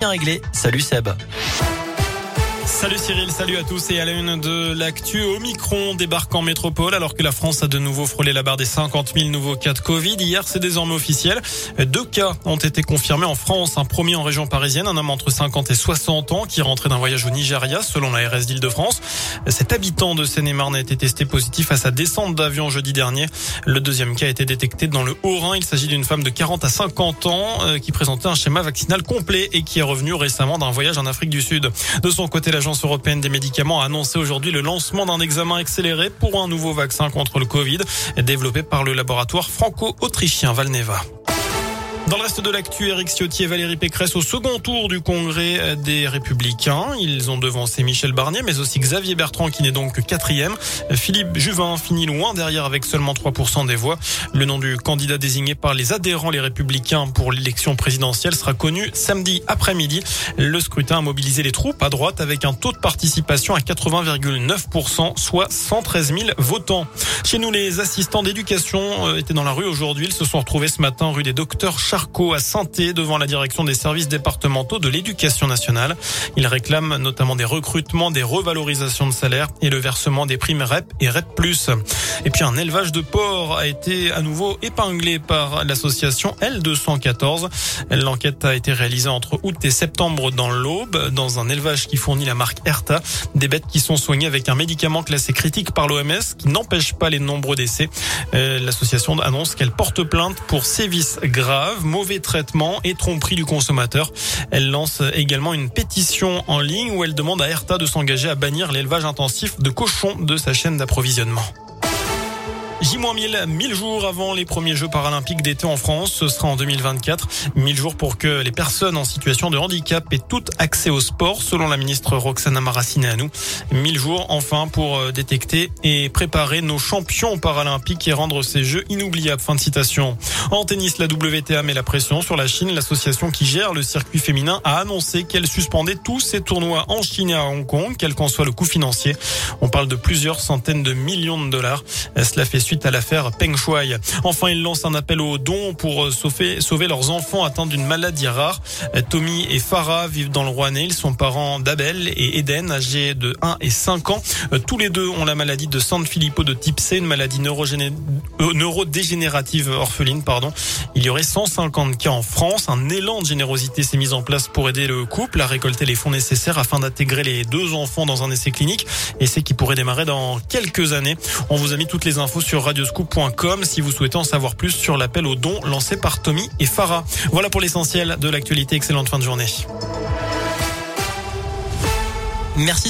Bien réglé. Salut Seb. Salut Cyril, salut à tous et à la une de l'actu. Omicron débarque en métropole alors que la France a de nouveau frôlé la barre des 50 000 nouveaux cas de Covid. Hier, c'est désormais officiel. Deux cas ont été confirmés en France. Un premier en région parisienne, un homme entre 50 et 60 ans qui rentrait d'un voyage au Nigeria selon la RS d'Île-de-France. Cet habitant de Seine-et-Marne a été testé positif à sa descente d'avion jeudi dernier. Le deuxième cas a été détecté dans le Haut-Rhin. Il s'agit d'une femme de 40 à 50 ans euh, qui présentait un schéma vaccinal complet et qui est revenue récemment d'un voyage en Afrique du Sud. De son côté, l'agence européenne des médicaments a annoncé aujourd'hui le lancement d'un examen accéléré pour un nouveau vaccin contre le Covid développé par le laboratoire franco-autrichien Valneva. Dans le reste de l'actu, Eric Ciotti et Valérie Pécresse au second tour du congrès des Républicains. Ils ont devancé Michel Barnier, mais aussi Xavier Bertrand qui n'est donc que quatrième. Philippe Juvin finit loin derrière avec seulement 3% des voix. Le nom du candidat désigné par les adhérents les Républicains pour l'élection présidentielle sera connu samedi après-midi. Le scrutin a mobilisé les troupes à droite avec un taux de participation à 80,9%, soit 113 000 votants. Chez nous, les assistants d'éducation euh, étaient dans la rue aujourd'hui. Ils se sont retrouvés ce matin rue des Docteurs Charcot à Santé devant la direction des services départementaux de l'éducation nationale. Il réclame notamment des recrutements, des revalorisations de salaire et le versement des primes REP et REP+. Et puis un élevage de porc a été à nouveau épinglé par l'association L214. L'enquête a été réalisée entre août et septembre dans l'Aube, dans un élevage qui fournit la marque Erta. Des bêtes qui sont soignées avec un médicament classé critique par l'OMS qui n'empêche pas les nombreux décès. Euh, l'association annonce qu'elle porte plainte pour sévices graves mauvais traitement et tromperie du consommateur. Elle lance également une pétition en ligne où elle demande à Erta de s'engager à bannir l'élevage intensif de cochons de sa chaîne d'approvisionnement. J-1000, 1000 jours avant les premiers Jeux paralympiques d'été en France. Ce sera en 2024. 1000 jours pour que les personnes en situation de handicap aient tout accès au sport, selon la ministre Roxana Maracineanu. 1000 jours enfin pour euh, détecter et préparer nos champions paralympiques et rendre ces Jeux inoubliables. Fin de citation. En tennis, la WTA met la pression sur la Chine. L'association qui gère le circuit féminin a annoncé qu'elle suspendait tous ses tournois en Chine et à Hong Kong, quel qu'en soit le coût financier. On parle de plusieurs centaines de millions de dollars. Cela fait suite à l'affaire Peng Shuai. Enfin, ils lancent un appel aux dons pour euh, sauver, sauver leurs enfants atteints d'une maladie rare. Euh, Tommy et Farah vivent dans le Rouennais. Ils sont parents d'Abel et Eden, âgés de 1 et 5 ans. Euh, tous les deux ont la maladie de San Filippo de type C, une maladie neurodégénérative orpheline, pardon. Il y aurait 150 cas en France. Un élan de générosité s'est mis en place pour aider le couple à récolter les fonds nécessaires afin d'intégrer les deux enfants dans un essai clinique. Essai qui pourrait démarrer dans quelques années. On vous a mis toutes les infos radioscoop.com si vous souhaitez en savoir plus sur l'appel aux dons lancé par Tommy et Farah. Voilà pour l'essentiel de l'actualité. Excellente fin de journée. Merci.